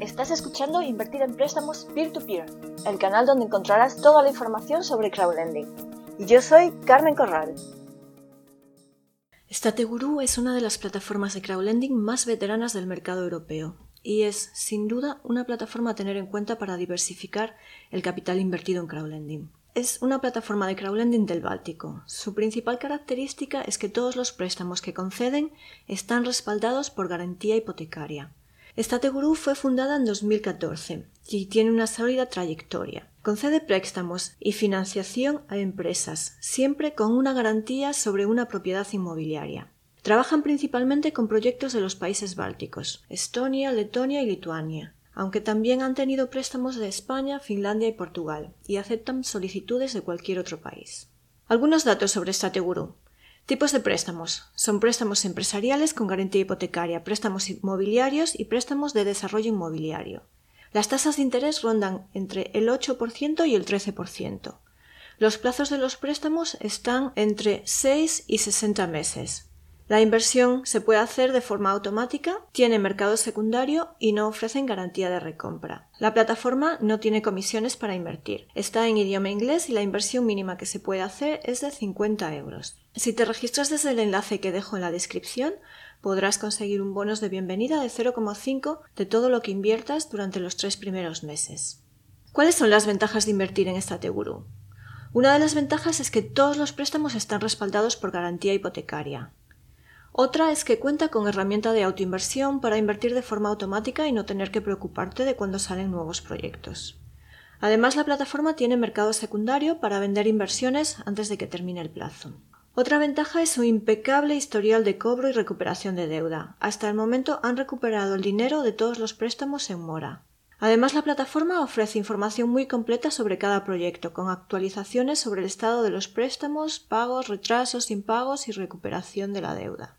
Estás escuchando Invertir en Préstamos Peer-to-Peer, el canal donde encontrarás toda la información sobre crowdlending. Y yo soy Carmen Corral. Stateguru es una de las plataformas de crowdlending más veteranas del mercado europeo y es, sin duda, una plataforma a tener en cuenta para diversificar el capital invertido en crowdlending. Es una plataforma de crowdlending del Báltico. Su principal característica es que todos los préstamos que conceden están respaldados por garantía hipotecaria. Stateguru fue fundada en 2014 y tiene una sólida trayectoria. Concede préstamos y financiación a empresas, siempre con una garantía sobre una propiedad inmobiliaria. Trabajan principalmente con proyectos de los países bálticos, Estonia, Letonia y Lituania, aunque también han tenido préstamos de España, Finlandia y Portugal, y aceptan solicitudes de cualquier otro país. Algunos datos sobre Stateguru. Tipos de préstamos. Son préstamos empresariales con garantía hipotecaria, préstamos inmobiliarios y préstamos de desarrollo inmobiliario. Las tasas de interés rondan entre el 8% y el 13%. Los plazos de los préstamos están entre 6 y 60 meses. La inversión se puede hacer de forma automática, tiene mercado secundario y no ofrecen garantía de recompra. La plataforma no tiene comisiones para invertir. Está en idioma inglés y la inversión mínima que se puede hacer es de 50 euros. Si te registras desde el enlace que dejo en la descripción, podrás conseguir un bonus de bienvenida de 0,5 de todo lo que inviertas durante los tres primeros meses. ¿Cuáles son las ventajas de invertir en esta Teguru? Una de las ventajas es que todos los préstamos están respaldados por garantía hipotecaria. Otra es que cuenta con herramienta de autoinversión para invertir de forma automática y no tener que preocuparte de cuando salen nuevos proyectos. Además, la plataforma tiene mercado secundario para vender inversiones antes de que termine el plazo. Otra ventaja es su impecable historial de cobro y recuperación de deuda. Hasta el momento han recuperado el dinero de todos los préstamos en mora. Además, la plataforma ofrece información muy completa sobre cada proyecto, con actualizaciones sobre el estado de los préstamos, pagos, retrasos, impagos y recuperación de la deuda.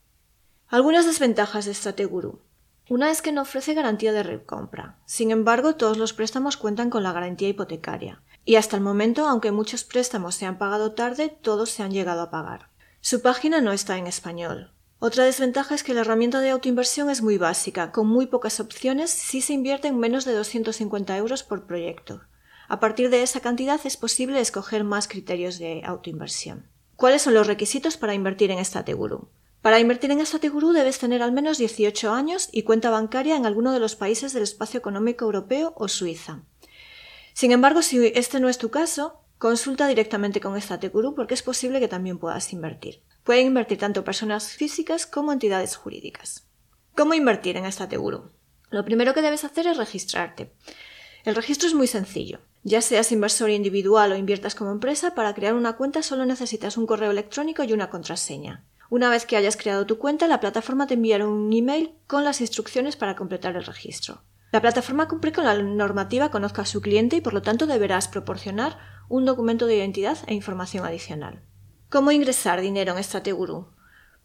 Algunas desventajas de Strateguru. Una es que no ofrece garantía de recompra. Sin embargo, todos los préstamos cuentan con la garantía hipotecaria. Y hasta el momento, aunque muchos préstamos se han pagado tarde, todos se han llegado a pagar. Su página no está en español. Otra desventaja es que la herramienta de autoinversión es muy básica, con muy pocas opciones si se invierten menos de 250 euros por proyecto. A partir de esa cantidad es posible escoger más criterios de autoinversión. ¿Cuáles son los requisitos para invertir en Stateguru? Para invertir en Stateguru debes tener al menos 18 años y cuenta bancaria en alguno de los países del espacio económico europeo o Suiza. Sin embargo, si este no es tu caso, consulta directamente con Stateguru porque es posible que también puedas invertir. Pueden invertir tanto personas físicas como entidades jurídicas. ¿Cómo invertir en Stateguru? Lo primero que debes hacer es registrarte. El registro es muy sencillo. Ya seas inversor individual o inviertas como empresa, para crear una cuenta solo necesitas un correo electrónico y una contraseña. Una vez que hayas creado tu cuenta, la plataforma te enviará un email con las instrucciones para completar el registro. La plataforma cumple con la normativa conozca a su cliente y por lo tanto deberás proporcionar un documento de identidad e información adicional. ¿Cómo ingresar dinero en Strateguru?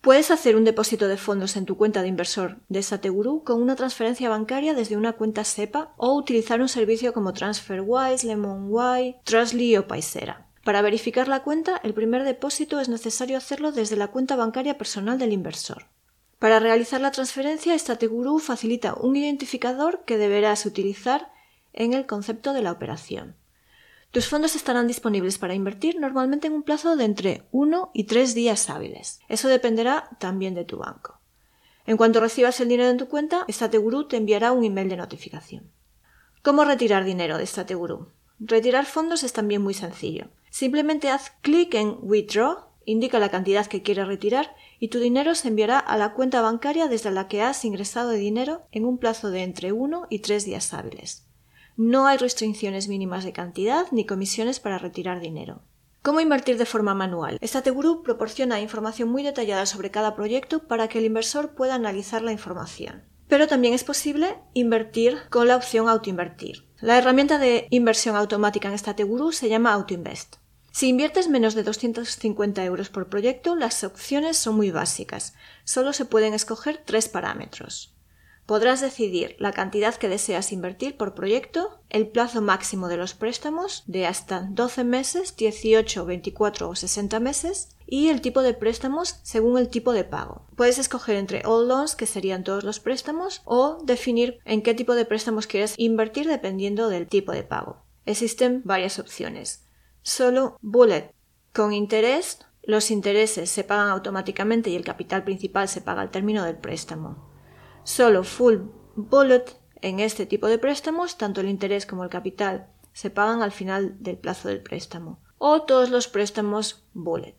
Puedes hacer un depósito de fondos en tu cuenta de inversor de Strateguru con una transferencia bancaria desde una cuenta SEPA o utilizar un servicio como TransferWise, LemonWise, Trustly o Paisera. Para verificar la cuenta, el primer depósito es necesario hacerlo desde la cuenta bancaria personal del inversor. Para realizar la transferencia, Stateguru facilita un identificador que deberás utilizar en el concepto de la operación. Tus fondos estarán disponibles para invertir normalmente en un plazo de entre 1 y 3 días hábiles. Eso dependerá también de tu banco. En cuanto recibas el dinero en tu cuenta, Stateguru te enviará un email de notificación. ¿Cómo retirar dinero de Stateguru? Retirar fondos es también muy sencillo. Simplemente haz clic en Withdraw, indica la cantidad que quieres retirar y tu dinero se enviará a la cuenta bancaria desde la que has ingresado dinero en un plazo de entre 1 y 3 días hábiles. No hay restricciones mínimas de cantidad ni comisiones para retirar dinero. ¿Cómo invertir de forma manual? Group proporciona información muy detallada sobre cada proyecto para que el inversor pueda analizar la información. Pero también es posible invertir con la opción autoinvertir. La herramienta de inversión automática en Stateguru se llama AutoInvest. Si inviertes menos de 250 euros por proyecto, las opciones son muy básicas. Solo se pueden escoger tres parámetros. Podrás decidir la cantidad que deseas invertir por proyecto, el plazo máximo de los préstamos de hasta 12 meses, 18, 24 o 60 meses y el tipo de préstamos según el tipo de pago. Puedes escoger entre all loans, que serían todos los préstamos, o definir en qué tipo de préstamos quieres invertir dependiendo del tipo de pago. Existen varias opciones. Solo bullet con interés, los intereses se pagan automáticamente y el capital principal se paga al término del préstamo. Solo full bullet en este tipo de préstamos, tanto el interés como el capital se pagan al final del plazo del préstamo. O todos los préstamos bullet.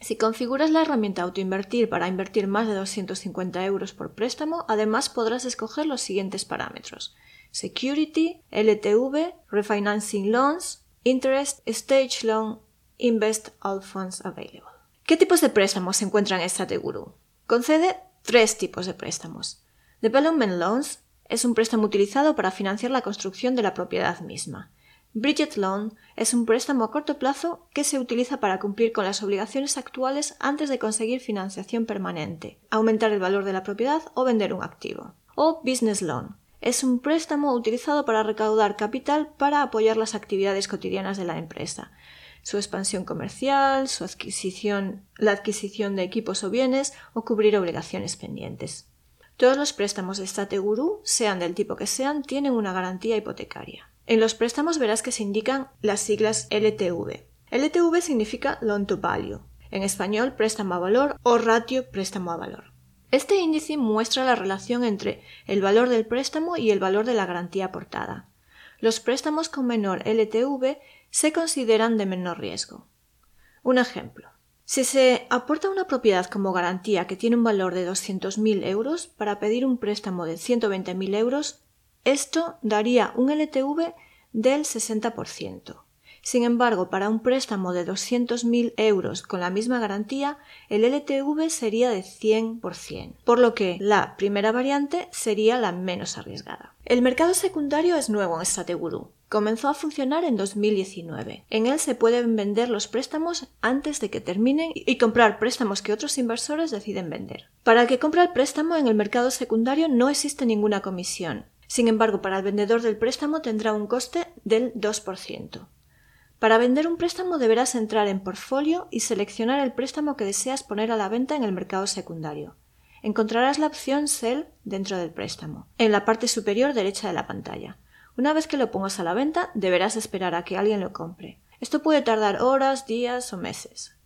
Si configuras la herramienta Autoinvertir para invertir más de 250 euros por préstamo, además podrás escoger los siguientes parámetros: Security, LTV, Refinancing Loans, Interest, Stage Loan, Invest All Funds Available. ¿Qué tipos de préstamos se encuentran en Strateguru? Concede tres tipos de préstamos. Development Loans es un préstamo utilizado para financiar la construcción de la propiedad misma. Bridget Loan es un préstamo a corto plazo que se utiliza para cumplir con las obligaciones actuales antes de conseguir financiación permanente, aumentar el valor de la propiedad o vender un activo. O Business Loan es un préstamo utilizado para recaudar capital para apoyar las actividades cotidianas de la empresa, su expansión comercial, su adquisición, la adquisición de equipos o bienes o cubrir obligaciones pendientes. Todos los préstamos de Stateguru, sean del tipo que sean, tienen una garantía hipotecaria. En los préstamos verás que se indican las siglas LTV. LTV significa Loan to Value, en español préstamo a valor o ratio préstamo a valor. Este índice muestra la relación entre el valor del préstamo y el valor de la garantía aportada. Los préstamos con menor LTV se consideran de menor riesgo. Un ejemplo. Si se aporta una propiedad como garantía que tiene un valor de 200.000 euros para pedir un préstamo de 120.000 euros, esto daría un LTV del 60%. Sin embargo, para un préstamo de 200.000 euros con la misma garantía, el LTV sería de 100%, por lo que la primera variante sería la menos arriesgada. El mercado secundario es nuevo en Strateguru. Comenzó a funcionar en 2019. En él se pueden vender los préstamos antes de que terminen y comprar préstamos que otros inversores deciden vender. Para el que compra el préstamo en el mercado secundario no existe ninguna comisión. Sin embargo, para el vendedor del préstamo tendrá un coste del 2%. Para vender un préstamo deberás entrar en portfolio y seleccionar el préstamo que deseas poner a la venta en el mercado secundario. Encontrarás la opción Sell dentro del préstamo, en la parte superior derecha de la pantalla. Una vez que lo pongas a la venta, deberás esperar a que alguien lo compre. Esto puede tardar horas, días o meses.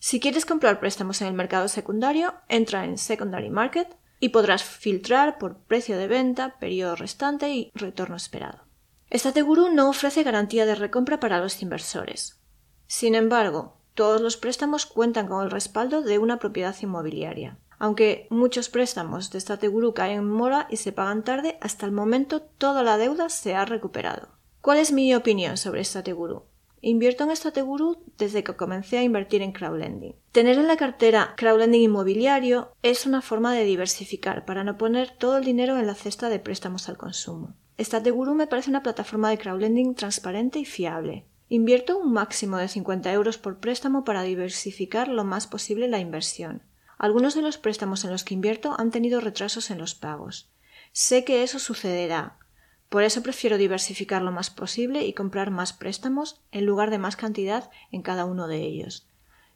Si quieres comprar préstamos en el mercado secundario, entra en Secondary Market y podrás filtrar por precio de venta, periodo restante y retorno esperado. Estateguru no ofrece garantía de recompra para los inversores. Sin embargo, todos los préstamos cuentan con el respaldo de una propiedad inmobiliaria. Aunque muchos préstamos de Estateguru caen en mora y se pagan tarde, hasta el momento toda la deuda se ha recuperado. ¿Cuál es mi opinión sobre Estateguru? Invierto en Estateguru desde que comencé a invertir en crowdlending. Tener en la cartera crowdlending inmobiliario es una forma de diversificar para no poner todo el dinero en la cesta de préstamos al consumo. Estateguru me parece una plataforma de crowdlending transparente y fiable. Invierto un máximo de 50 euros por préstamo para diversificar lo más posible la inversión. Algunos de los préstamos en los que invierto han tenido retrasos en los pagos. Sé que eso sucederá, por eso prefiero diversificar lo más posible y comprar más préstamos en lugar de más cantidad en cada uno de ellos.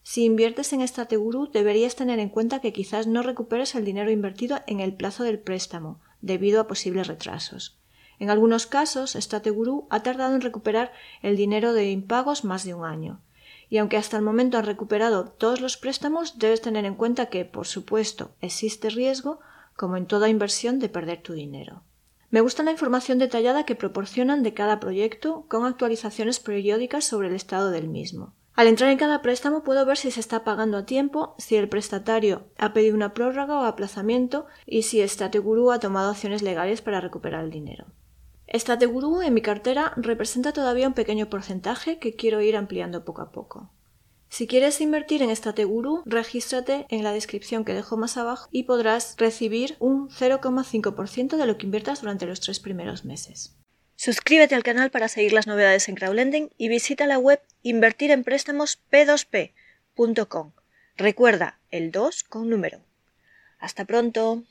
Si inviertes en Estateguru deberías tener en cuenta que quizás no recuperes el dinero invertido en el plazo del préstamo, debido a posibles retrasos. En algunos casos, Estateguru ha tardado en recuperar el dinero de impagos más de un año. Y aunque hasta el momento han recuperado todos los préstamos, debes tener en cuenta que, por supuesto, existe riesgo, como en toda inversión, de perder tu dinero. Me gusta la información detallada que proporcionan de cada proyecto con actualizaciones periódicas sobre el estado del mismo. Al entrar en cada préstamo puedo ver si se está pagando a tiempo, si el prestatario ha pedido una prórroga o aplazamiento y si Stateguru ha tomado acciones legales para recuperar el dinero. Stateguru en mi cartera representa todavía un pequeño porcentaje que quiero ir ampliando poco a poco. Si quieres invertir en Stateguru, regístrate en la descripción que dejo más abajo y podrás recibir un 0,5% de lo que inviertas durante los tres primeros meses. Suscríbete al canal para seguir las novedades en crowdlending y visita la web invertirempréstamosp2p.com. Recuerda, el 2 con número. Hasta pronto.